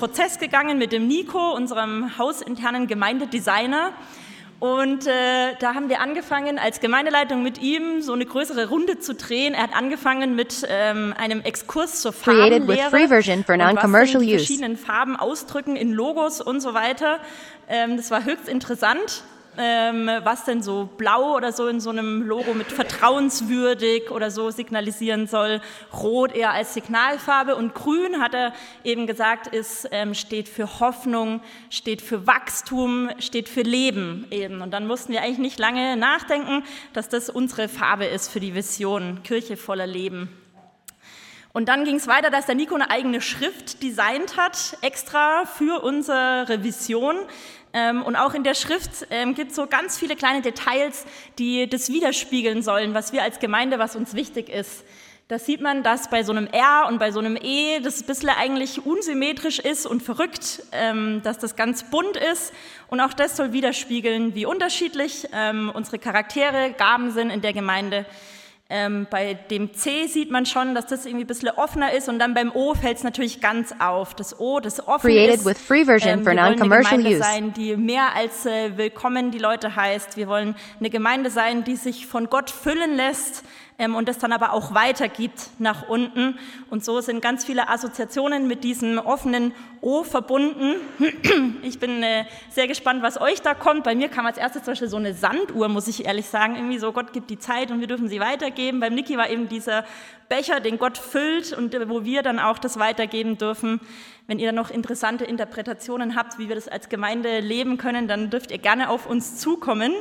Prozess gegangen mit dem Nico, unserem hausinternen Gemeindedesigner. Und äh, da haben wir angefangen, als Gemeindeleitung mit ihm so eine größere Runde zu drehen. Er hat angefangen mit ähm, einem Exkurs zur Farbenlehre with free version for und was use. verschiedenen Farben ausdrücken in Logos und so weiter. Ähm, das war höchst interessant ähm, was denn so blau oder so in so einem Logo mit vertrauenswürdig oder so signalisieren soll. Rot eher als Signalfarbe und grün, hat er eben gesagt, ist, ähm, steht für Hoffnung, steht für Wachstum, steht für Leben eben. Und dann mussten wir eigentlich nicht lange nachdenken, dass das unsere Farbe ist für die Vision, Kirche voller Leben. Und dann ging es weiter, dass der Nico eine eigene Schrift designt hat, extra für unsere Vision. Ähm, und auch in der Schrift ähm, gibt es so ganz viele kleine Details, die das widerspiegeln sollen, was wir als Gemeinde, was uns wichtig ist. Da sieht man, dass bei so einem R und bei so einem E das ein bisschen eigentlich unsymmetrisch ist und verrückt, ähm, dass das ganz bunt ist. Und auch das soll widerspiegeln, wie unterschiedlich ähm, unsere Charaktere, Gaben sind in der Gemeinde. Ähm, bei dem C sieht man schon, dass das irgendwie ein bisschen offener ist und dann beim O fällt es natürlich ganz auf. Das O, das offen Created ist. with free version ähm, for wir wollen eine non-commercial Gemeinde use. sein, die mehr als äh, willkommen die Leute heißt. Wir wollen eine Gemeinde sein, die sich von Gott füllen lässt ähm, und das dann aber auch weitergibt nach unten. Und so sind ganz viele Assoziationen mit diesem offenen O verbunden. Ich bin äh, sehr gespannt, was euch da kommt. Bei mir kam als erstes zum Beispiel so eine Sanduhr, muss ich ehrlich sagen. Irgendwie so, Gott gibt die Zeit und wir dürfen sie weitergeben. Beim Niki war eben dieser Becher, den Gott füllt und äh, wo wir dann auch das weitergeben dürfen. Wenn ihr noch interessante Interpretationen habt, wie wir das als Gemeinde leben können, dann dürft ihr gerne auf uns zukommen.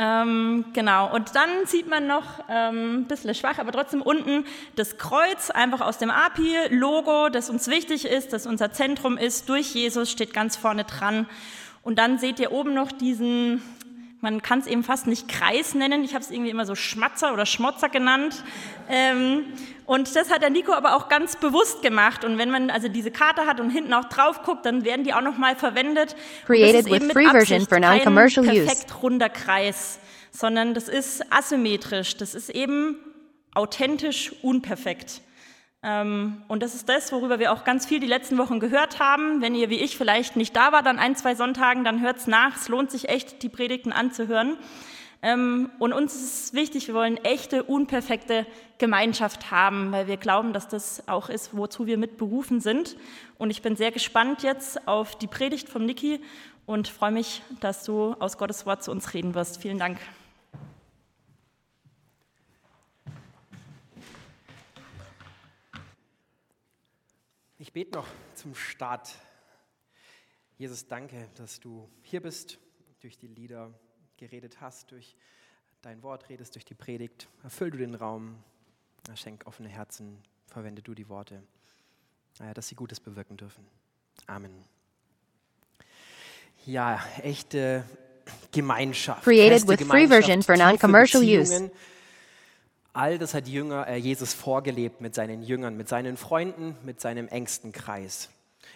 Ähm, genau, und dann sieht man noch, ähm, ein bisschen schwach, aber trotzdem unten das Kreuz, einfach aus dem API-Logo, das uns wichtig ist, das unser Zentrum ist, durch Jesus steht ganz vorne dran. Und dann seht ihr oben noch diesen, man kann es eben fast nicht Kreis nennen, ich habe es irgendwie immer so Schmatzer oder Schmotzer genannt. Ähm, und das hat der Nico aber auch ganz bewusst gemacht. Und wenn man also diese Karte hat und hinten auch drauf guckt, dann werden die auch nochmal verwendet. Created with free version Absicht for kein non-commercial use. perfekt runder Kreis, sondern das ist asymmetrisch. Das ist eben authentisch unperfekt. Ähm, und das ist das, worüber wir auch ganz viel die letzten Wochen gehört haben. Wenn ihr wie ich vielleicht nicht da wart an ein, zwei Sonntagen, dann hört's nach. Es lohnt sich echt, die Predigten anzuhören. Ähm, und uns ist wichtig, wir wollen echte, unperfekte Gemeinschaft haben, weil wir glauben, dass das auch ist, wozu wir mit berufen sind. Und ich bin sehr gespannt jetzt auf die Predigt vom Niki und freue mich, dass du aus Gottes Wort zu uns reden wirst. Vielen Dank. Ich bete noch zum Start. Jesus, danke, dass du hier bist, durch die Lieder geredet hast, durch dein Wort redest, durch die Predigt. Erfüll du den Raum, schenk offene Herzen, verwende du die Worte, dass sie Gutes bewirken dürfen. Amen. Ja, echte Gemeinschaft. Created with free Gemeinschaft, version for non-commercial use. All das hat Jünger, äh, Jesus vorgelebt mit seinen Jüngern, mit seinen Freunden, mit seinem engsten Kreis.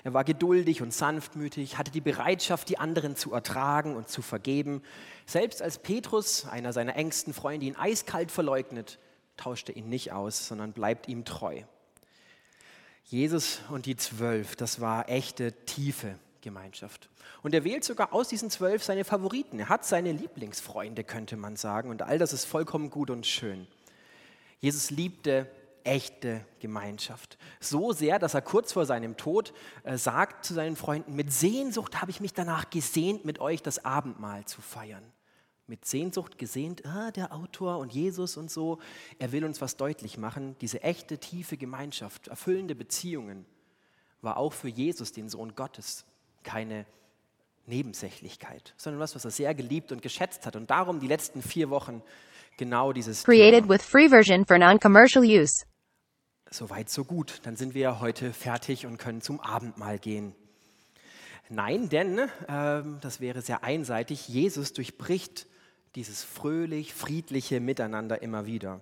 Er war geduldig und sanftmütig, hatte die Bereitschaft, die anderen zu ertragen und zu vergeben. Selbst als Petrus, einer seiner engsten Freunde, ihn eiskalt verleugnet, tauschte ihn nicht aus, sondern bleibt ihm treu. Jesus und die Zwölf, das war echte, tiefe Gemeinschaft. Und er wählt sogar aus diesen zwölf seine Favoriten. Er hat seine Lieblingsfreunde, könnte man sagen. Und all das ist vollkommen gut und schön. Jesus liebte echte Gemeinschaft. So sehr, dass er kurz vor seinem Tod äh, sagt zu seinen Freunden, mit Sehnsucht habe ich mich danach gesehnt, mit euch das Abendmahl zu feiern. Mit Sehnsucht gesehnt, ah, der Autor und Jesus und so. Er will uns was deutlich machen. Diese echte, tiefe Gemeinschaft, erfüllende Beziehungen war auch für Jesus, den Sohn Gottes, keine Nebensächlichkeit, sondern was, was er sehr geliebt und geschätzt hat. Und darum die letzten vier Wochen genau dieses Created Thema. with free version for non-commercial use. Soweit, so gut. Dann sind wir heute fertig und können zum Abendmahl gehen. Nein, denn, ähm, das wäre sehr einseitig, Jesus durchbricht dieses fröhlich, friedliche Miteinander immer wieder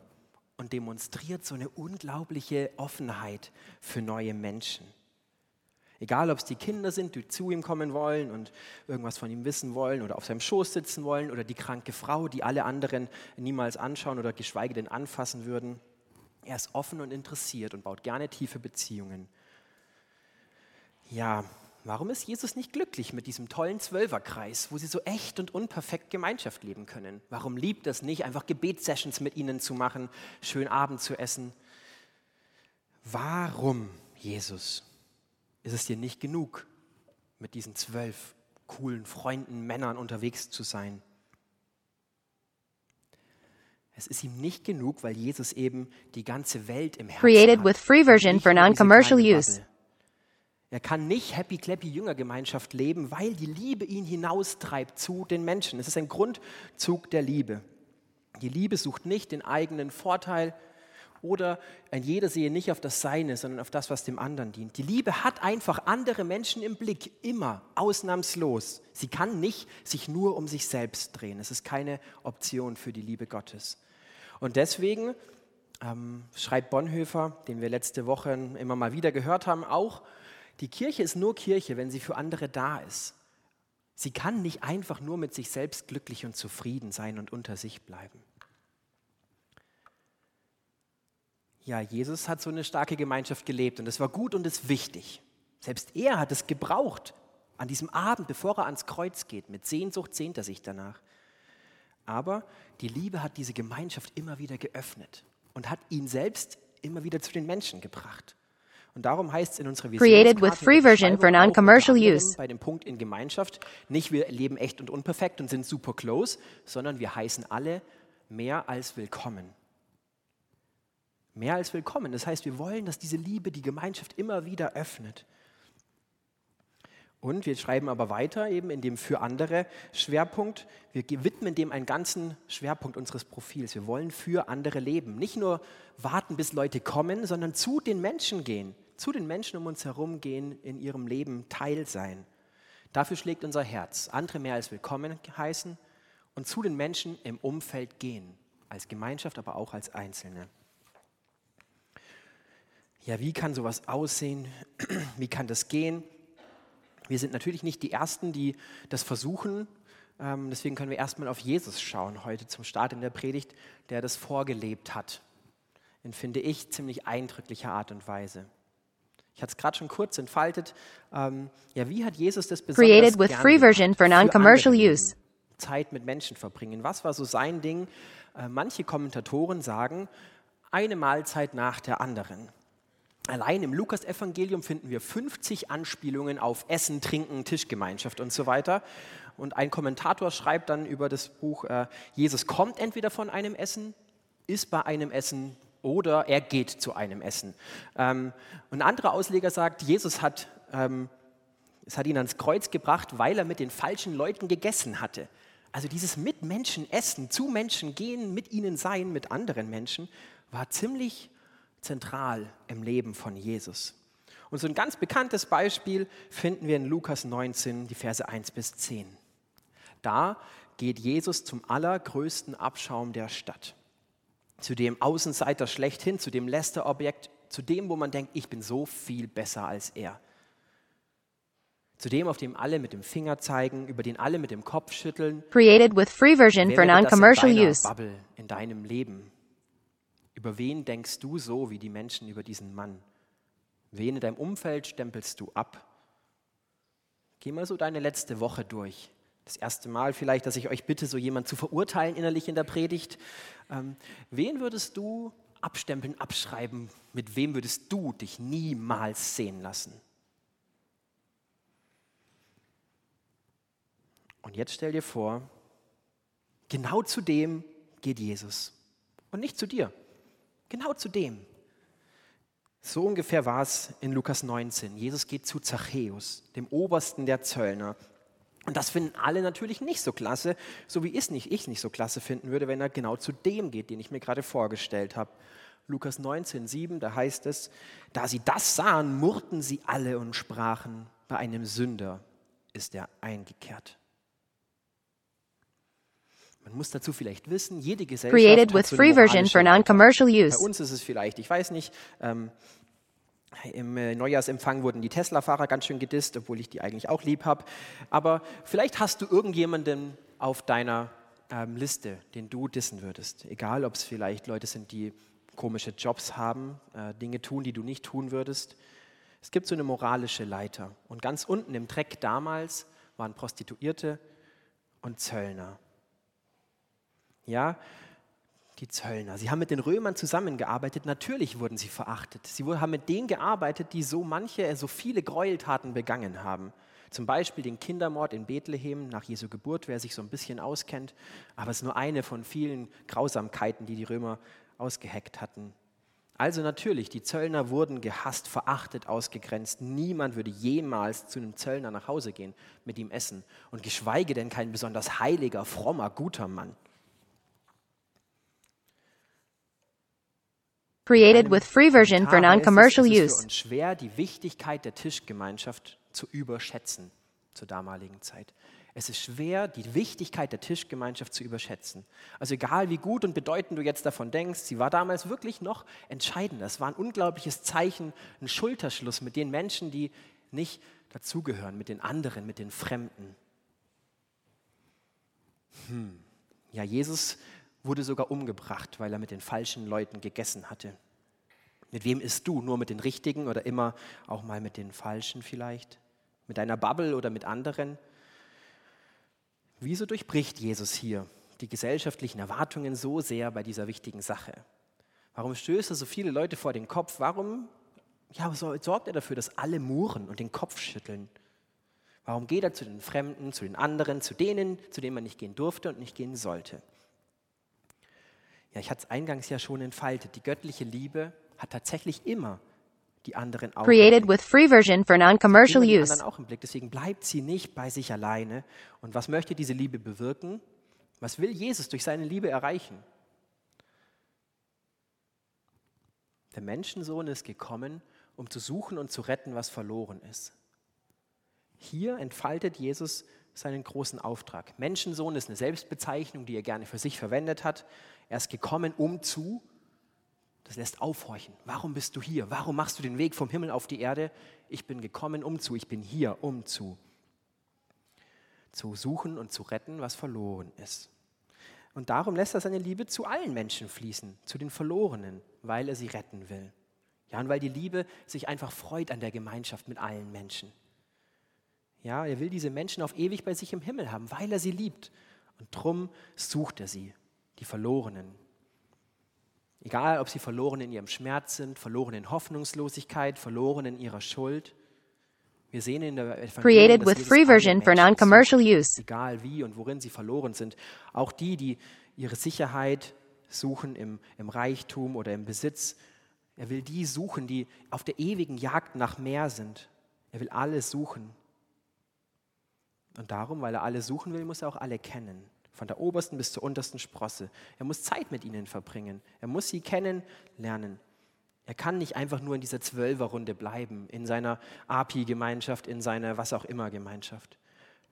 und demonstriert so eine unglaubliche Offenheit für neue Menschen. Egal, ob es die Kinder sind, die zu ihm kommen wollen und irgendwas von ihm wissen wollen oder auf seinem Schoß sitzen wollen oder die kranke Frau, die alle anderen niemals anschauen oder geschweige denn anfassen würden. Er ist offen und interessiert und baut gerne tiefe Beziehungen. Ja, warum ist Jesus nicht glücklich mit diesem tollen Zwölferkreis, wo sie so echt und unperfekt Gemeinschaft leben können? Warum liebt es nicht, einfach Gebetssessions mit ihnen zu machen, schön Abend zu essen? Warum, Jesus, ist es dir nicht genug, mit diesen zwölf coolen Freunden, Männern unterwegs zu sein? Es ist ihm nicht genug, weil Jesus eben die ganze Welt im Herzen Created hat. with free version for non-commercial use. Er kann nicht happy clappy Jüngergemeinschaft leben, weil die Liebe ihn hinaustreibt zu den Menschen. Es ist ein Grundzug der Liebe. Die Liebe sucht nicht den eigenen Vorteil oder ein jeder sehe nicht auf das Seine, sondern auf das, was dem anderen dient. Die Liebe hat einfach andere Menschen im Blick, immer, ausnahmslos. Sie kann nicht sich nur um sich selbst drehen. Es ist keine Option für die Liebe Gottes. Und deswegen ähm, schreibt Bonhoeffer, den wir letzte Woche immer mal wieder gehört haben, auch, die Kirche ist nur Kirche, wenn sie für andere da ist. Sie kann nicht einfach nur mit sich selbst glücklich und zufrieden sein und unter sich bleiben. Ja, Jesus hat so eine starke Gemeinschaft gelebt und das war gut und ist wichtig. Selbst er hat es gebraucht an diesem Abend, bevor er ans Kreuz geht. Mit Sehnsucht sehnt er sich danach. Aber die Liebe hat diese Gemeinschaft immer wieder geöffnet und hat ihn selbst immer wieder zu den Menschen gebracht. Und darum heißt es in unserer Created with free version for non-commercial use. Bei dem Punkt in Gemeinschaft, nicht wir leben echt und unperfekt und sind super close, sondern wir heißen alle mehr als willkommen. Mehr als willkommen. Das heißt, wir wollen, dass diese Liebe die Gemeinschaft immer wieder öffnet. Und wir schreiben aber weiter eben in dem für andere Schwerpunkt. Wir widmen dem einen ganzen Schwerpunkt unseres Profils. Wir wollen für andere leben. Nicht nur warten, bis Leute kommen, sondern zu den Menschen gehen. Zu den Menschen um uns herum gehen, in ihrem Leben Teil sein. Dafür schlägt unser Herz. Andere mehr als willkommen heißen und zu den Menschen im Umfeld gehen. Als Gemeinschaft, aber auch als Einzelne. Ja, wie kann sowas aussehen? Wie kann das gehen? Wir sind natürlich nicht die Ersten, die das versuchen. Ähm, Deswegen können wir erstmal auf Jesus schauen heute zum Start in der Predigt, der das vorgelebt hat. In, finde ich, ziemlich eindrücklicher Art und Weise. Ich hatte es gerade schon kurz entfaltet. Ähm, ja, wie hat Jesus das besonders Created with free version for non-commercial use. Zeit mit Menschen verbringen. Was war so sein Ding? Äh, manche Kommentatoren sagen, eine Mahlzeit nach der anderen. Allein im Lukas-Evangelium finden wir 50 Anspielungen auf Essen, Trinken, Tischgemeinschaft und so weiter. Und ein Kommentator schreibt dann über das Buch, äh, Jesus kommt entweder von einem Essen, ist bei einem Essen oder er geht zu einem Essen. Ähm, und ein anderer Ausleger sagt, Jesus hat, ähm, es hat ihn ans Kreuz gebracht, weil er mit den falschen Leuten gegessen hatte. Also dieses mit essen, zu Menschen gehen, mit ihnen sein, mit anderen Menschen, war ziemlich zentral im Leben von Jesus. Und so ein ganz bekanntes Beispiel finden wir in Lukas 19, die Verse 1 bis 10. Da geht Jesus zum allergrößten Abschaum der Stadt, zu dem Außenseiter schlechthin, zu dem Lästerobjekt, zu dem, wo man denkt, ich bin so viel besser als er. Zu dem, auf dem alle mit dem Finger zeigen, über den alle mit dem Kopf schütteln, Created with free version for non-commercial use. Bubble, in deinem Leben? Über wen denkst du so wie die Menschen über diesen Mann? Wen in deinem Umfeld stempelst du ab? Geh mal so deine letzte Woche durch. Das erste Mal vielleicht, dass ich euch bitte, so jemand zu verurteilen innerlich in der Predigt. Ähm, wen würdest du abstempeln, abschreiben? Mit wem würdest du dich niemals sehen lassen? Und jetzt stell dir vor, genau zu dem geht Jesus und nicht zu dir. Genau zu dem. So ungefähr war es in Lukas 19. Jesus geht zu Zachäus, dem Obersten der Zöllner. Und das finden alle natürlich nicht so klasse, so wie es nicht, ich nicht so klasse finden würde, wenn er genau zu dem geht, den ich mir gerade vorgestellt habe. Lukas 19, 7, da heißt es, da sie das sahen, murrten sie alle und sprachen, bei einem Sünder ist er eingekehrt. Man muss dazu vielleicht wissen, jede Gesellschaft Created with free version for non-commercial Bei use. uns ist es vielleicht, ich weiß nicht, ähm, im äh, Neujahrsempfang wurden die Tesla-Fahrer ganz schön gedisst, obwohl ich die eigentlich auch lieb habe. Aber vielleicht hast du irgendjemanden auf deiner ähm, Liste, den du dissen würdest. Egal, ob es vielleicht Leute sind, die komische Jobs haben, äh, Dinge tun, die du nicht tun würdest. Es gibt so eine moralische Leiter. Und ganz unten im Dreck damals waren Prostituierte und Zöllner. Ja, die Zöllner. Sie haben mit den Römern zusammengearbeitet. Natürlich wurden sie verachtet. Sie haben mit denen gearbeitet, die so manche, so viele Gräueltaten begangen haben. Zum Beispiel den Kindermord in Bethlehem nach Jesu Geburt, wer sich so ein bisschen auskennt. Aber es ist nur eine von vielen Grausamkeiten, die die Römer ausgeheckt hatten. Also natürlich, die Zöllner wurden gehasst, verachtet, ausgegrenzt. Niemand würde jemals zu einem Zöllner nach Hause gehen, mit ihm essen. Und geschweige denn kein besonders heiliger, frommer, guter Mann. Created with free version for non-commercial heißt es, ist use. für uns schwer, die Wichtigkeit der Tischgemeinschaft zu überschätzen zur damaligen Zeit. Es ist schwer, die Wichtigkeit der Tischgemeinschaft zu überschätzen. Also egal wie gut und bedeutend du jetzt davon denkst, sie war damals wirklich noch entscheidender. Es war ein unglaubliches Zeichen, ein Schulterschluss mit den Menschen, die nicht dazugehören, mit den anderen, mit den Fremden. Hm. Ja, Jesus wurde sogar umgebracht, weil er mit den falschen Leuten gegessen hatte. Mit wem isst du? Nur mit den Richtigen oder immer auch mal mit den Falschen vielleicht? Mit deiner Bubble oder mit anderen? Wieso durchbricht Jesus hier die gesellschaftlichen Erwartungen so sehr bei dieser wichtigen Sache? Warum stößt er so viele Leute vor den Kopf? Warum ja, sorgt er dafür, dass alle murren und den Kopf schütteln? Warum geht er zu den Fremden, zu den anderen, zu denen, zu denen man nicht gehen durfte und nicht gehen sollte? Ja, ich hatte es eingangs ja schon entfaltet. Die göttliche Liebe hat tatsächlich immer die anderen auch. Created with free version for non-commercial use. anderen auch im Blick. Deswegen bleibt sie nicht bei sich alleine. Und was möchte diese Liebe bewirken? Was will Jesus durch seine Liebe erreichen? Der Menschensohn ist gekommen, um zu suchen und zu retten, was verloren ist. Hier entfaltet Jesus seinen großen Auftrag. Menschensohn ist eine Selbstbezeichnung, die er gerne für sich verwendet hat. Er ist gekommen, um zu, das lässt aufhorchen. Warum bist du hier? Warum machst du den Weg vom Himmel auf die Erde? Ich bin gekommen, um zu. Ich bin hier, um zu. Zu suchen und zu retten, was verloren ist. Und darum lässt er seine Liebe zu allen Menschen fließen, zu den Verlorenen, weil er sie retten will. Ja, und weil die Liebe sich einfach freut an der Gemeinschaft mit allen Menschen. Ja, er will diese Menschen auf ewig bei sich im Himmel haben, weil er sie liebt. Und drum sucht er sie, die Verlorenen. Egal, ob sie verloren in ihrem Schmerz sind, verloren in Hoffnungslosigkeit, verloren in ihrer Schuld. Wir sehen in der Evangelium, Created with free version for non-commercial use. Egal wie und worin sie verloren sind. Auch die, die ihre Sicherheit suchen im, im Reichtum oder im Besitz. Er will die suchen, die auf der ewigen Jagd nach mehr sind. Er will alle suchen. Und darum, weil er alle suchen will, muss er auch alle kennen. Von der obersten bis zur untersten Sprosse. Er muss Zeit mit ihnen verbringen. Er muss sie kennenlernen. Er kann nicht einfach nur in dieser Zwölferrunde bleiben, in seiner API-Gemeinschaft, in seiner was auch immer Gemeinschaft.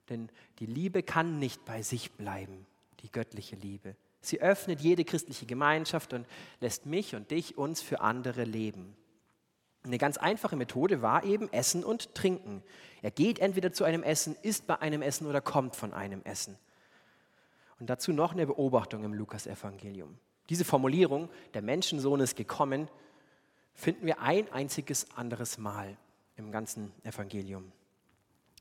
Denn die Liebe kann nicht bei sich bleiben, die göttliche Liebe. Sie öffnet jede christliche Gemeinschaft und lässt mich und dich uns für andere leben. Eine ganz einfache Methode war eben Essen und Trinken. Er geht entweder zu einem Essen, isst bei einem Essen oder kommt von einem Essen. Und dazu noch eine Beobachtung im Lukasevangelium. Diese Formulierung, der Menschensohn ist gekommen, finden wir ein einziges anderes Mal im ganzen Evangelium.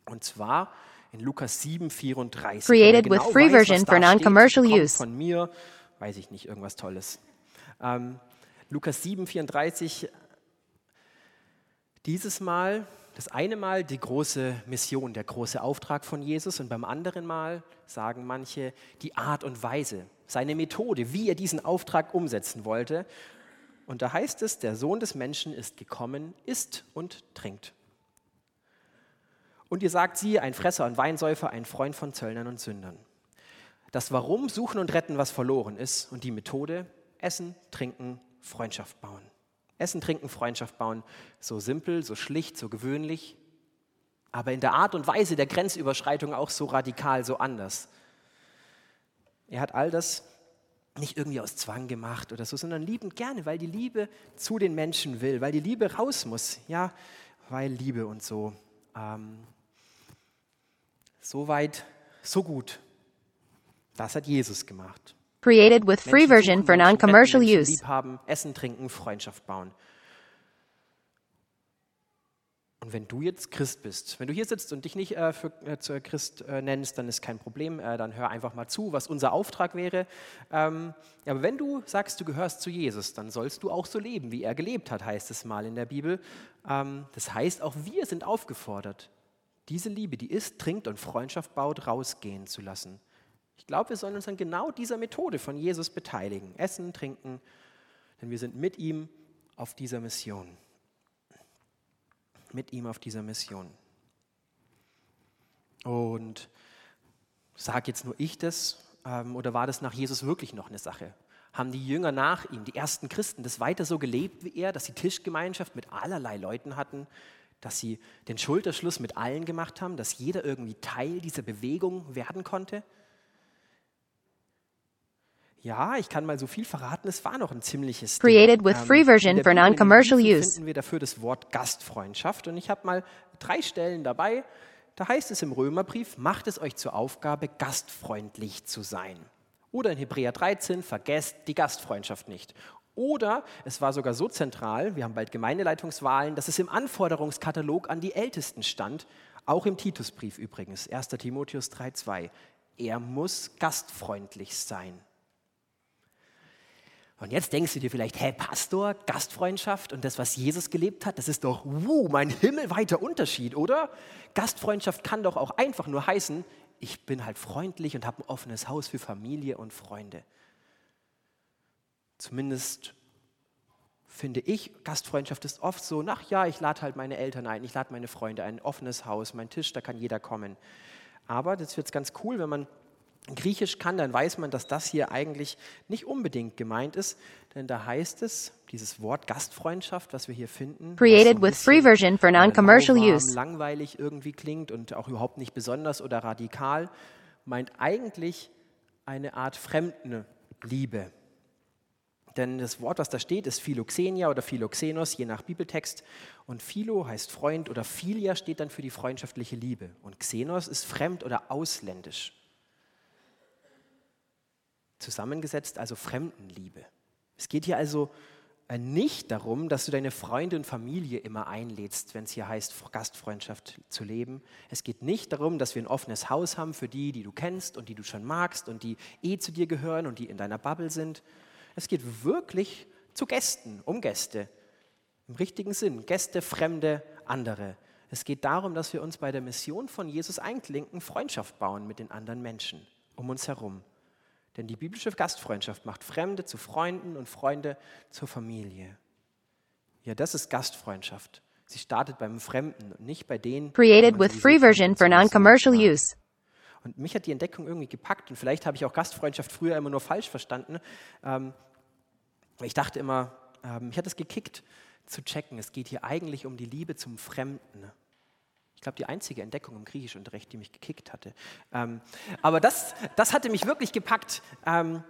Und zwar in Lukas 7, 34. Created genau with free weiß, version for non-commercial use. Von mir, weiß ich nicht, irgendwas Tolles. Ähm, Lukas 7, 34. Dieses Mal, das eine Mal die große Mission, der große Auftrag von Jesus und beim anderen Mal sagen manche die Art und Weise, seine Methode, wie er diesen Auftrag umsetzen wollte. Und da heißt es, der Sohn des Menschen ist gekommen, isst und trinkt. Und ihr sagt sie, ein Fresser und Weinsäufer, ein Freund von Zöllnern und Sündern. Das Warum, Suchen und Retten, was verloren ist und die Methode, Essen, Trinken, Freundschaft bauen. Essen, Trinken, Freundschaft bauen, so simpel, so schlicht, so gewöhnlich, aber in der Art und Weise der Grenzüberschreitung auch so radikal, so anders. Er hat all das nicht irgendwie aus Zwang gemacht oder so, sondern liebend gerne, weil die Liebe zu den Menschen will, weil die Liebe raus muss, ja, weil Liebe und so. Ähm, so weit, so gut. Das hat Jesus gemacht. Created with free Menschen version for non-commercial use. Lieb haben, essen, trinken, Freundschaft bauen. Und wenn du jetzt Christ bist, wenn du hier sitzt und dich nicht äh, für äh, zu Christ äh, nennst, dann ist kein Problem, äh, dann hör einfach mal zu, was unser Auftrag wäre. Ähm, aber wenn du sagst, du gehörst zu Jesus, dann sollst du auch so leben, wie er gelebt hat, heißt es mal in der Bibel. Ähm, das heißt, auch wir sind aufgefordert, diese Liebe, die isst, trinkt und Freundschaft baut, rausgehen zu lassen. Ich glaube, wir sollen uns an genau dieser Methode von Jesus beteiligen. Essen, trinken, denn wir sind mit ihm auf dieser Mission mit ihm auf dieser Mission. Und sage jetzt nur ich das ähm, oder war das nach Jesus wirklich noch eine Sache? Haben die Jünger nach ihm, die ersten Christen, das weiter so gelebt wie er, dass sie Tischgemeinschaft mit allerlei Leuten hatten, dass sie den Schulterschluss mit allen gemacht haben, dass jeder irgendwie Teil dieser Bewegung werden konnte? Ja, ich kann mal so viel verraten, es war noch ein ziemliches Created with Ähm, free version for non-commercial use. finden wir dafür das Wort Gastfreundschaft und ich habe mal drei Stellen dabei. Da heißt es im Römerbrief, macht es euch zur Aufgabe, gastfreundlich zu sein. Oder in Hebräer 13, vergesst die Gastfreundschaft nicht. Oder es war sogar so zentral, wir haben bald Gemeindeleitungswahlen, dass es im Anforderungskatalog an die Ältesten stand, auch im Titusbrief übrigens, 1. Timotheus 3,2. Er muss gastfreundlich sein. Und jetzt denkst du dir vielleicht, hä, Pastor, Gastfreundschaft und das, was Jesus gelebt hat, das ist doch, wuh, mein himmelweiter Unterschied, oder? Gastfreundschaft kann doch auch einfach nur heißen, ich bin halt freundlich und habe ein offenes Haus für Familie und Freunde. Zumindest finde ich, Gastfreundschaft ist oft so, ach ja, ich lade halt meine Eltern ein, ich lade meine Freunde ein, ein offenes Haus, mein Tisch, da kann jeder kommen. Aber das wird ganz cool, wenn man Griechisch kann, dann weiß man, dass das hier eigentlich nicht unbedingt gemeint ist, denn da heißt es, dieses Wort Gastfreundschaft, was wir hier finden, Created so with free version for äh, non-commercial use. langweilig irgendwie klingt und auch überhaupt nicht besonders oder radikal, meint eigentlich eine Art Fremdenliebe. Denn das Wort, was da steht, ist Philoxenia oder Philoxenos, je nach Bibeltext. Und Philo heißt Freund oder Philia steht dann für die freundschaftliche Liebe. Und Xenos ist fremd oder ausländisch. Zusammengesetzt also Fremdenliebe. Es geht hier also äh, nicht darum, dass du deine Freunde und Familie immer einlädst, wenn es hier heißt, Gastfreundschaft zu leben. Es geht nicht darum, dass wir ein offenes Haus haben für die, die du kennst und die du schon magst und die eh zu dir gehören und die in deiner Bubble sind. Es geht wirklich zu Gästen, um Gäste. Im richtigen Sinn. Gäste, Fremde, andere. Es geht darum, dass wir uns bei der Mission von Jesus einklinken, Freundschaft bauen mit den anderen Menschen um uns herum. Denn die biblische Gastfreundschaft macht Fremde zu Freunden und Freunde zur Familie. Ja, das ist Gastfreundschaft. Sie startet beim Fremden und nicht bei denen. Created with free version und for non-commercial use. Und mich hat die Entdeckung irgendwie gepackt und vielleicht habe ich auch Gastfreundschaft früher immer nur falsch verstanden. Ähm, ich dachte immer, ähm, mich hat es gekickt zu checken, es geht hier eigentlich um die Liebe zum Fremden. Ich glaube, die einzige Entdeckung im Griechischunterricht, die mich gekickt hatte. Ähm, aber das, das hatte mich wirklich gepackt. Ähm,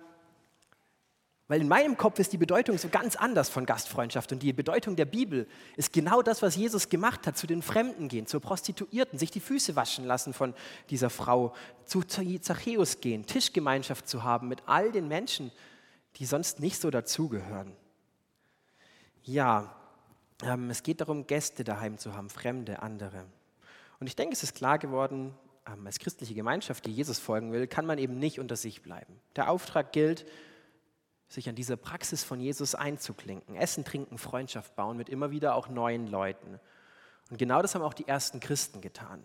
weil in meinem Kopf ist die Bedeutung so ganz anders von Gastfreundschaft. Und die Bedeutung der Bibel ist genau das, was Jesus gemacht hat, zu den Fremden gehen, zur Prostituierten, sich die Füße waschen lassen von dieser Frau, zu Zachäus gehen, Tischgemeinschaft zu haben mit all den Menschen, die sonst nicht so dazugehören. Ja, ähm, es geht darum, Gäste daheim zu haben, Fremde, andere. Und ich denke, es ist klar geworden, ähm, als christliche Gemeinschaft, die Jesus folgen will, kann man eben nicht unter sich bleiben. Der Auftrag gilt, sich an dieser Praxis von Jesus einzuklinken. Essen, trinken, Freundschaft bauen mit immer wieder auch neuen Leuten. Und genau das haben auch die ersten Christen getan.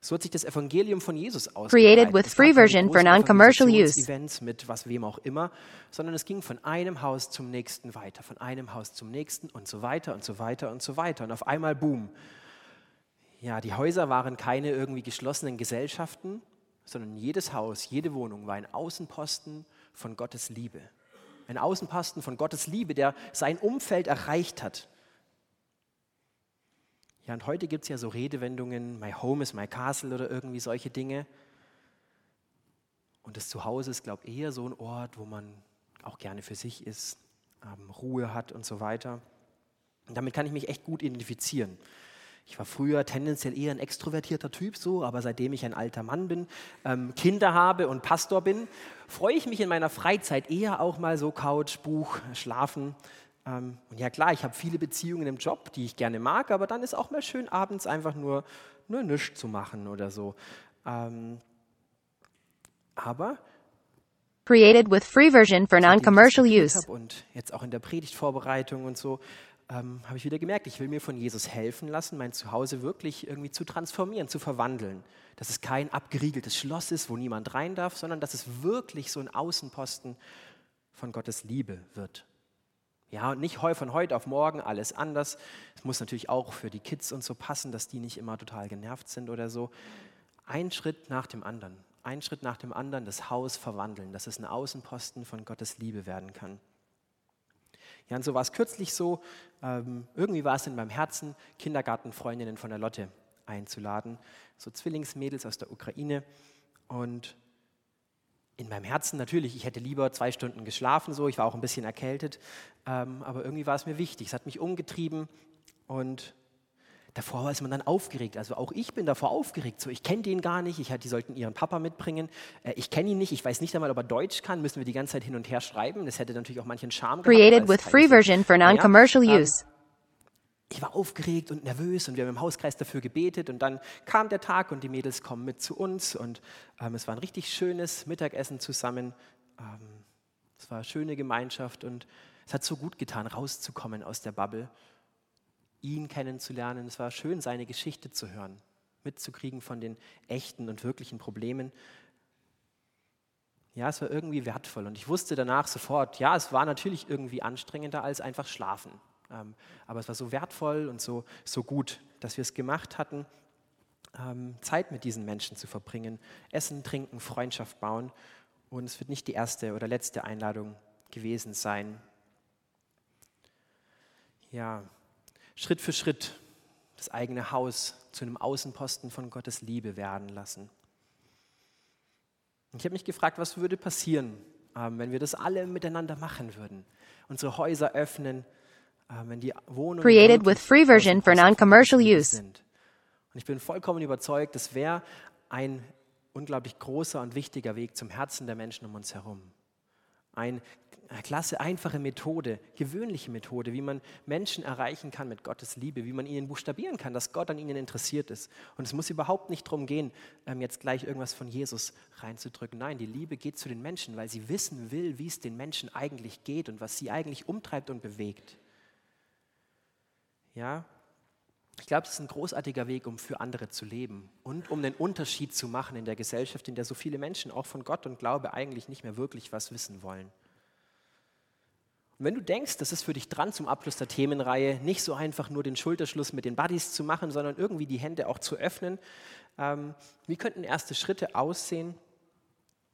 So hat sich das Evangelium von Jesus Created ausgebreitet. with Es free version for non-commercial use. Evangelisationsevents mit was wem auch immer, sondern es ging von einem Haus zum nächsten weiter, von einem Haus zum nächsten und so weiter und so weiter und so weiter. Und auf einmal, boom. Ja, die Häuser waren keine irgendwie geschlossenen Gesellschaften, sondern jedes Haus, jede Wohnung war ein Außenposten von Gottes Liebe. Ein Außenposten von Gottes Liebe, der sein Umfeld erreicht hat. Ja, und heute gibt es ja so Redewendungen, my home is my castle oder irgendwie solche Dinge. Und das Zuhause ist, glaube ich, eher so ein Ort, wo man auch gerne für sich ist, ähm, Ruhe hat und so weiter. Und damit kann ich mich echt gut identifizieren. Ich war früher tendenziell eher ein extrovertierter Typ, so, aber seitdem ich ein alter Mann bin, ähm, Kinder habe und Pastor bin, freue ich mich in meiner Freizeit eher auch mal so Couch, Buch, Schlafen. Ähm, und ja klar, ich habe viele Beziehungen im Job, die ich gerne mag, aber dann ist auch mal schön, abends einfach nur, nur nichts zu machen oder so. Ähm, aber Created with free version for non-commercial use. Und jetzt auch in der Predigtvorbereitung und so, ähm, habe ich wieder gemerkt, ich will mir von Jesus helfen lassen, mein Zuhause wirklich irgendwie zu transformieren, zu verwandeln. Dass es kein abgeriegeltes Schloss ist, wo niemand rein darf, sondern dass es wirklich so ein Außenposten von Gottes Liebe wird. Ja, und nicht von heute auf morgen alles anders. Es muss natürlich auch für die Kids und so passen, dass die nicht immer total genervt sind oder so. Ein Schritt nach dem anderen, ein Schritt nach dem anderen das Haus verwandeln, dass es ein Außenposten von Gottes Liebe werden kann. Ja, und so war es kürzlich so, ähm, irgendwie war es in meinem Herzen, Kindergartenfreundinnen von der Lotte einzuladen, so Zwillingsmädels aus der Ukraine. Und in meinem Herzen natürlich, ich hätte lieber zwei Stunden geschlafen, so, ich war auch ein bisschen erkältet, ähm, aber irgendwie war es mir wichtig, es hat mich umgetrieben. Und davor ist man dann aufgeregt. Also auch ich bin davor aufgeregt. So, ich kenne den gar nicht. Ich, die sollten ihren Papa mitbringen. Äh, ich kenne ihn nicht. Ich weiß nicht einmal, ob er Deutsch kann. Müssen wir die ganze Zeit hin und her schreiben. Das hätte natürlich auch manchen Charme. Created with free version for non-commercial ähm, use. ich war aufgeregt und nervös und wir haben im Hauskreis dafür gebetet und dann kam der Tag und die Mädels kommen mit zu uns und ähm, es war ein richtig schönes Mittagessen zusammen. Ähm, es war eine schöne Gemeinschaft und es hat so gut getan, rauszukommen aus der Bubble, ihn kennenzulernen. Es war schön, seine Geschichte zu hören, mitzukriegen von den echten und wirklichen Problemen. Ja, es war irgendwie wertvoll und ich wusste danach sofort, ja, es war natürlich irgendwie anstrengender als einfach schlafen. Ähm, aber es war so wertvoll und so, so gut, dass wir es gemacht hatten, ähm, Zeit mit diesen Menschen zu verbringen, Essen, Trinken, Freundschaft bauen. Und es wird nicht die erste oder letzte Einladung gewesen sein. Ja, Schritt für Schritt das eigene Haus zu einem Außenposten von Gottes Liebe werden lassen. Und ich habe mich gefragt, was würde passieren, ähm, wenn wir das alle miteinander machen würden. Unsere Häuser öffnen, äh, wenn die Wohnungen Created with free version for non-commercial use. sind. Und ich bin vollkommen überzeugt, das wäre ein unglaublich großer und wichtiger Weg zum Herzen der Menschen um uns herum. Ein- klasse, einfache Methode, gewöhnliche Methode, wie man Menschen erreichen kann mit Gottes Liebe, wie man ihnen buchstabieren kann, dass Gott an ihnen interessiert ist. Und es muss überhaupt nicht darum gehen, ähm, jetzt gleich irgendwas von Jesus reinzudrücken. Nein, die Liebe geht zu den Menschen, weil sie wissen will, wie es den Menschen eigentlich geht und was sie eigentlich umtreibt und bewegt. Ja, ich glaube, es ist ein großartiger Weg, um für andere zu leben und um den Unterschied zu machen in der Gesellschaft, in der so viele Menschen auch von Gott und Glaube eigentlich nicht mehr wirklich was wissen wollen. Und wenn du denkst, das ist für dich dran zum Abschluss der Themenreihe, nicht so einfach nur den Schulterschluss mit den Buddies zu machen, sondern irgendwie die Hände auch zu öffnen, ähm, wie könnten erste Schritte aussehen?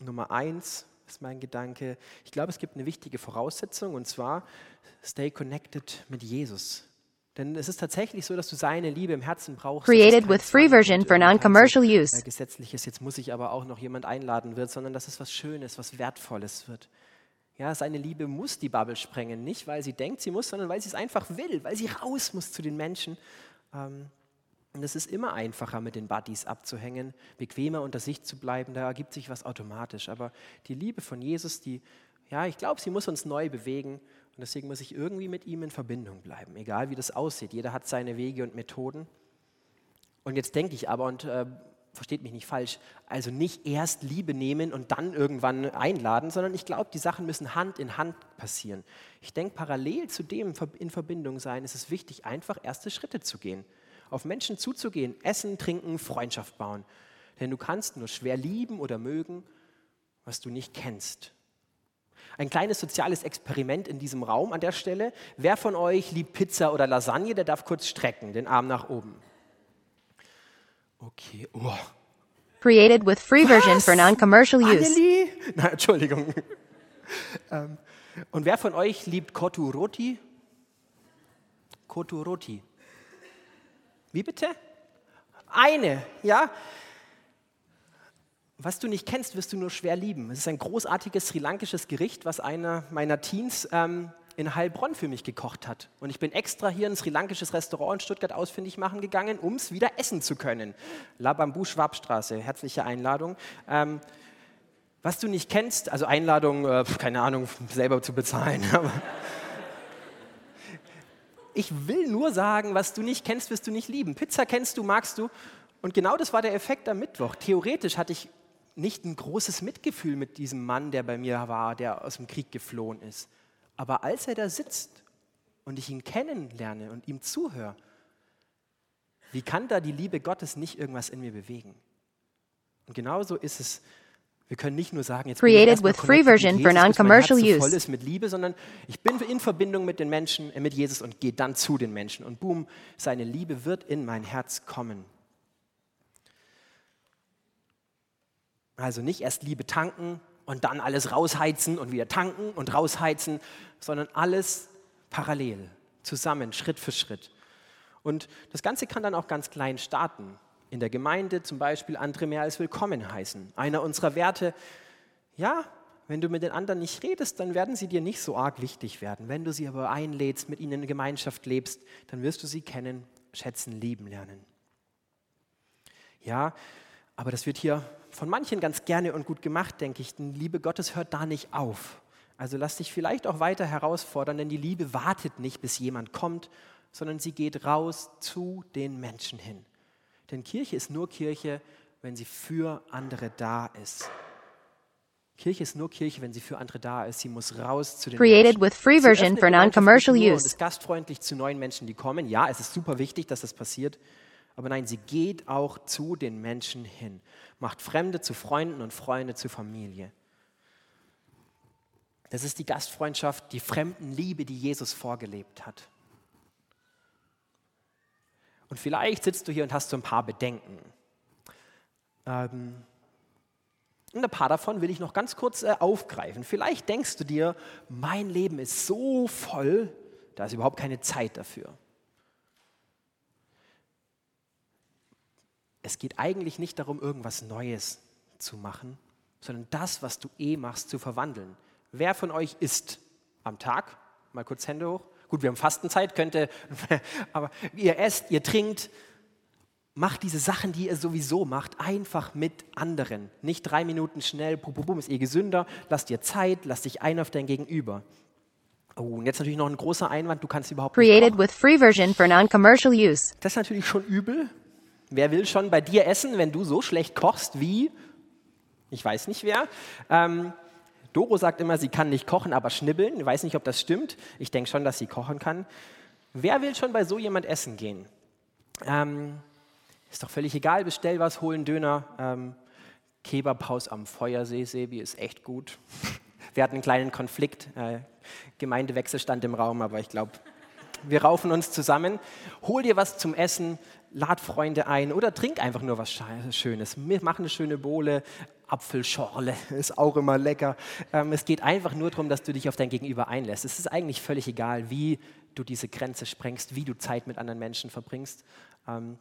Nummer eins ist mein Gedanke. Ich glaube, es gibt eine wichtige Voraussetzung und zwar stay connected mit Jesus. Denn es ist tatsächlich so, dass du seine Liebe im Herzen brauchst. Created with free version for non-commercial use. Gesetzliches, jetzt muss ich aber auch noch jemand einladen wird, sondern dass es was Schönes, was Wertvolles wird. Ja, seine Liebe muss die Bubble sprengen, nicht weil sie denkt, sie muss, sondern weil sie es einfach will, weil sie raus muss zu den Menschen. Ähm, und es ist immer einfacher, mit den Buddies abzuhängen, bequemer unter sich zu bleiben, da ergibt sich was automatisch. Aber die Liebe von Jesus, die, ja, ich glaube, sie muss uns neu bewegen und deswegen muss ich irgendwie mit ihm in Verbindung bleiben, egal wie das aussieht. Jeder hat seine Wege und Methoden. Und jetzt denke ich aber, und äh, versteht mich nicht falsch, also nicht erst Liebe nehmen und dann irgendwann einladen, sondern ich glaube, die Sachen müssen Hand in Hand passieren. Ich denke, parallel zu dem in Verbindung sein, ist es wichtig, einfach erste Schritte zu gehen. Auf Menschen zuzugehen, essen, trinken, Freundschaft bauen. Denn du kannst nur schwer lieben oder mögen, was du nicht kennst. Ein kleines soziales Experiment in diesem Raum an der Stelle. Wer von euch liebt Pizza oder Lasagne, der darf kurz strecken, den Arm nach oben. Okay, oh. Created with free version for non-commercial use. Annelie? Nein, Entschuldigung. ähm, und wer von euch liebt Koturoti? Koturoti. Wie bitte? Eine, ja? Was du nicht kennst, wirst du nur schwer lieben. Es ist ein großartiges sri-lankisches Gericht, was einer meiner Teens ähm, in Heilbronn für mich gekocht hat. Und ich bin extra hier in ein sri-lankisches Restaurant in Stuttgart ausfindig machen gegangen, um es wieder essen zu können. La Bamboo Schwabstraße, herzliche Einladung. Ähm, was du nicht kennst, also Einladung, äh, keine Ahnung, selber zu bezahlen. Aber ich will nur sagen, was du nicht kennst, wirst du nicht lieben. Pizza kennst du, magst du. Und genau das war der Effekt am Mittwoch. Theoretisch hatte ich nicht ein großes Mitgefühl mit diesem Mann, der bei mir war, der aus dem Krieg geflohen ist. Aber als er da sitzt und ich ihn kennenlerne und ihm zuhöre, wie kann da die Liebe Gottes nicht irgendwas in mir bewegen? Und genauso ist es. Wir können nicht nur sagen, jetzt Created with free version mit for Jesus, mein non-commercial use. voll ist mit Liebe, sondern ich bin in Verbindung mit den Menschen, äh, mit Jesus und gehe dann zu den Menschen. Und boom, seine Liebe wird in mein Herz kommen. Also nicht erst Liebe tanken und dann alles rausheizen und wieder tanken und rausheizen, sondern alles parallel, zusammen, Schritt für Schritt. Und das Ganze kann dann auch ganz klein starten. In der Gemeinde zum Beispiel andere mehr als willkommen heißen. Einer unserer Werte, ja, wenn du mit den anderen nicht redest, dann werden sie dir nicht so arg wichtig werden. Wenn du sie aber einlädst, mit ihnen in Gemeinschaft lebst, dann wirst du sie kennen, schätzen, lieben lernen. Ja, aber das wird hier von manchen ganz gerne und gut gemacht, denke ich. Denn Liebe Gottes hört da nicht auf. Also lass dich vielleicht auch weiter herausfordern, denn die Liebe wartet nicht, bis jemand kommt, sondern sie geht raus zu den Menschen hin. Denn Kirche ist nur Kirche, wenn sie für andere da ist. Kirche ist nur Kirche, wenn sie für andere da ist. Sie muss raus zu den Created Menschen. with free version for non-commercial use. Und ist gastfreundlich zu neuen Menschen, die kommen. Ja, es ist super wichtig, dass das passiert. Aber nein, sie geht auch zu den Menschen hin. Macht Fremde zu Freunden und Freunde zu Familie. Das ist die Gastfreundschaft, die Fremdenliebe, die Jesus vorgelebt hat. Und vielleicht sitzt du hier und hast so ein paar Bedenken. Ähm, und ein paar davon will ich noch ganz kurz äh, aufgreifen. Vielleicht denkst du dir, mein Leben ist so voll, da ist überhaupt keine Zeit dafür. Es geht eigentlich nicht darum, irgendwas Neues zu machen, sondern das, was du eh machst, zu verwandeln. Wer von euch isst am Tag? Mal kurz Hände hoch. Gut, wir haben Fastenzeit, könnte, aber ihr esst, ihr trinkt, macht diese Sachen, die ihr sowieso macht, einfach mit anderen. Nicht drei Minuten schnell, bum, bum, bum, ist eh gesünder. Lass dir Zeit, lass dich ein auf dein Gegenüber. Oh, und jetzt natürlich noch ein großer Einwand, du kannst überhaupt Created with free version for non-commercial use. Das ist natürlich schon übel. Wer will schon bei dir essen, wenn du so schlecht kochst wie, ich weiß nicht wer. Ähm, Doro sagt immer, sie kann nicht kochen, aber schnibbeln. Ich weiß nicht, ob das stimmt. Ich denke schon, dass sie kochen kann. Wer will schon bei so jemand essen gehen? Ähm, ist doch völlig egal, bestell was, hol einen Döner. Ähm, Kebabhaus am Feuersee, Sebi, ist echt gut. Wir hatten einen kleinen Konflikt, äh, Gemeindewechsel stand im Raum, aber ich glaube, wir raufen uns zusammen. Hol dir was zum Essen, lad Freunde ein oder trink einfach nur was Schönes. Mach eine schöne Bohle, Apfelschorle ist auch immer lecker. Ähm, es geht einfach nur darum, dass du dich auf dein Gegenüber einlässt. Es ist eigentlich völlig egal, wie du diese Grenze sprengst, wie du Zeit mit anderen Menschen verbringst. Ähm,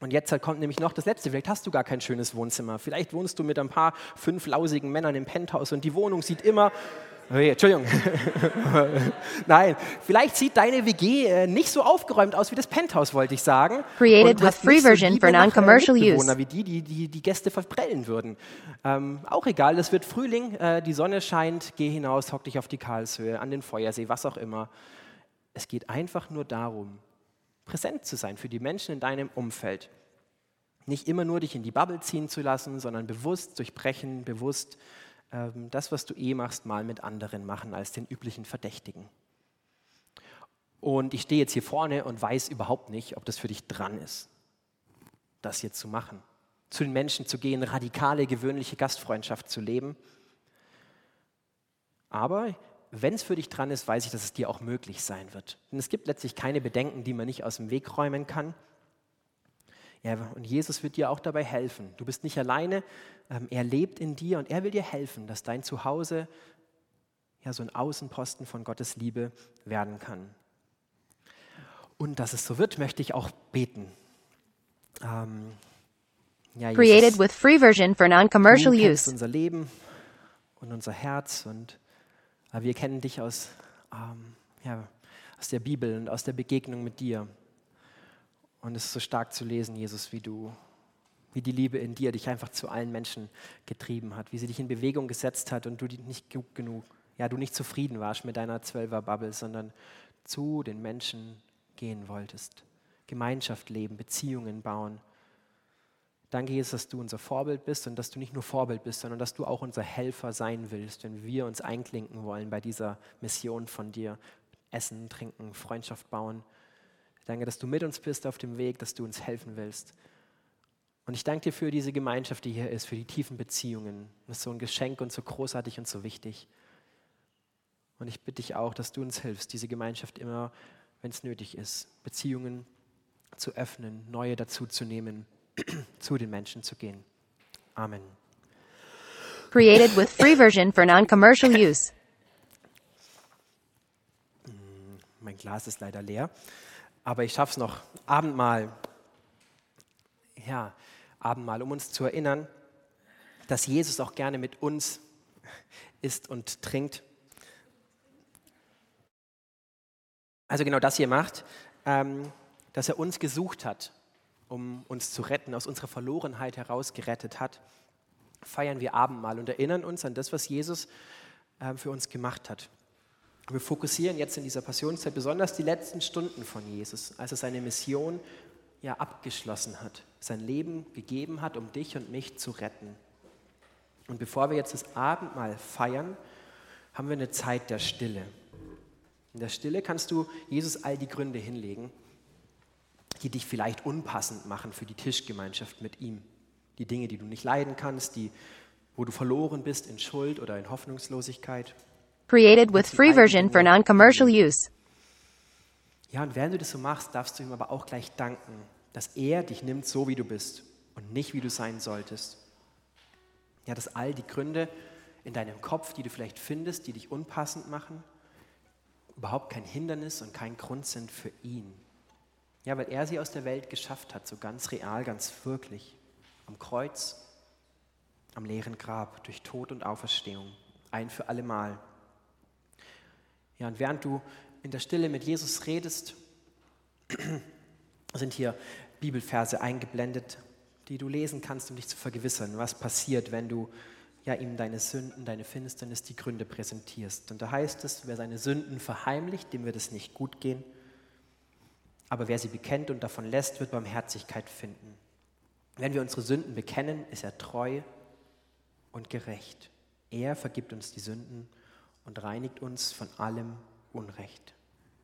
und jetzt kommt nämlich noch das Letzte. Vielleicht hast du gar kein schönes Wohnzimmer. Vielleicht wohnst du mit ein paar fünf lausigen Männern im Penthouse und die Wohnung sieht immer. Hey, Entschuldigung. Nein, vielleicht sieht deine WG äh, nicht so aufgeräumt aus wie das Penthouse, wollte ich sagen. Created with free so version for non-commercial use. Wie die, die die, die Gäste verprellen würden. Ähm, auch egal, es wird Frühling, äh, die Sonne scheint, geh hinaus, hock dich auf die Karlshöhe, an den Feuersee, was auch immer. Es geht einfach nur darum, präsent zu sein für die Menschen in deinem Umfeld. Nicht immer nur dich in die Bubble ziehen zu lassen, sondern bewusst durchbrechen, bewusst das, was du eh machst, mal mit anderen machen als den üblichen Verdächtigen. Und ich stehe jetzt hier vorne und weiß überhaupt nicht, ob das für dich dran ist, das jetzt zu machen. Zu den Menschen zu gehen, radikale, gewöhnliche Gastfreundschaft zu leben. Aber wenn es für dich dran ist, weiß ich, dass es dir auch möglich sein wird. Denn es gibt letztlich keine Bedenken, die man nicht aus dem Weg räumen kann. Ja, und Jesus wird dir auch dabei helfen. Du bist nicht alleine, ähm, er lebt in dir und er will dir helfen, dass dein Zuhause ja so ein Außenposten von Gottes Liebe werden kann. Und dass es so wird, möchte ich auch beten. Ähm, ja, Created with free version for non-commercial use. unser Leben und unser Herz und äh, wir kennen dich aus, ähm, ja, aus der Bibel und aus der Begegnung mit dir. Und es ist so stark zu lesen, Jesus, wie du, wie die Liebe in dir dich einfach zu allen Menschen getrieben hat, wie sie dich in Bewegung gesetzt hat und du nicht gut genug, ja, du nicht zufrieden warst mit deiner Zwölfer-Bubble, sondern zu den Menschen gehen wolltest. Gemeinschaft leben, Beziehungen bauen. Danke, Jesus, dass du unser Vorbild bist und dass du nicht nur Vorbild bist, sondern dass du auch unser Helfer sein willst, wenn wir uns einklinken wollen bei dieser Mission von dir. Essen, trinken, Freundschaft bauen. Danke, dass du mit uns bist auf dem Weg, dass du uns helfen willst. Und ich danke dir für diese Gemeinschaft, die hier ist, für die tiefen Beziehungen. Das ist so ein Geschenk und so großartig und so wichtig. Und ich bitte dich auch, dass du uns hilfst, diese Gemeinschaft immer, wenn es nötig ist, Beziehungen zu öffnen, neue dazuzunehmen zu den Menschen zu gehen. Amen. Created with free version for non-commercial use. Mein Glas ist leider leer, aber ich schaffe es noch. Abendmahl. Ja, Abendmahl, um uns zu erinnern, dass Jesus auch gerne mit uns isst und trinkt. Also genau das hier macht, ähm, dass er uns gesucht hat um uns zu retten, aus unserer Verlorenheit heraus gerettet hat, feiern wir Abendmahl und erinnern uns an das, was Jesus äh, für uns gemacht hat. Wir fokussieren jetzt in dieser Passionszeit besonders die letzten Stunden von Jesus, als er seine Mission ja abgeschlossen hat, sein Leben gegeben hat, um dich und mich zu retten. Und bevor wir jetzt das Abendmahl feiern, haben wir eine Zeit der Stille. In der Stille kannst du Jesus all die Gründe hinlegen, die dich vielleicht unpassend machen für die Tischgemeinschaft mit ihm. Die Dinge, die du nicht leiden kannst, die, wo du verloren bist in Schuld oder in Hoffnungslosigkeit. Created with free version for non-commercial use. Ja, und während du das so machst, darfst du ihm aber auch gleich danken, dass er dich nimmt, so wie du bist und nicht wie du sein solltest. Ja, dass all die Gründe in deinem Kopf, die du vielleicht findest, die dich unpassend machen, überhaupt kein Hindernis und kein Grund sind für ihn. Ja, weil er sie aus der Welt geschafft hat, so ganz real, ganz wirklich. Am Kreuz, am leeren Grab, durch Tod und Auferstehung. Ein für alle Mal. Ja, und während du in der Stille mit Jesus redest, sind hier Bibelverse eingeblendet, die du lesen kannst, um dich zu vergewissern, was passiert, wenn du ja, ihm deine Sünden, deine Finsternis, die Gründe präsentierst. Und da heißt es, wer seine Sünden verheimlicht, dem wird es nicht gut gehen. Aber wer sie bekennt und davon lässt, wird Barmherzigkeit finden. Wenn wir unsere Sünden bekennen, ist er treu und gerecht. Er vergibt uns die Sünden und reinigt uns von allem Unrecht.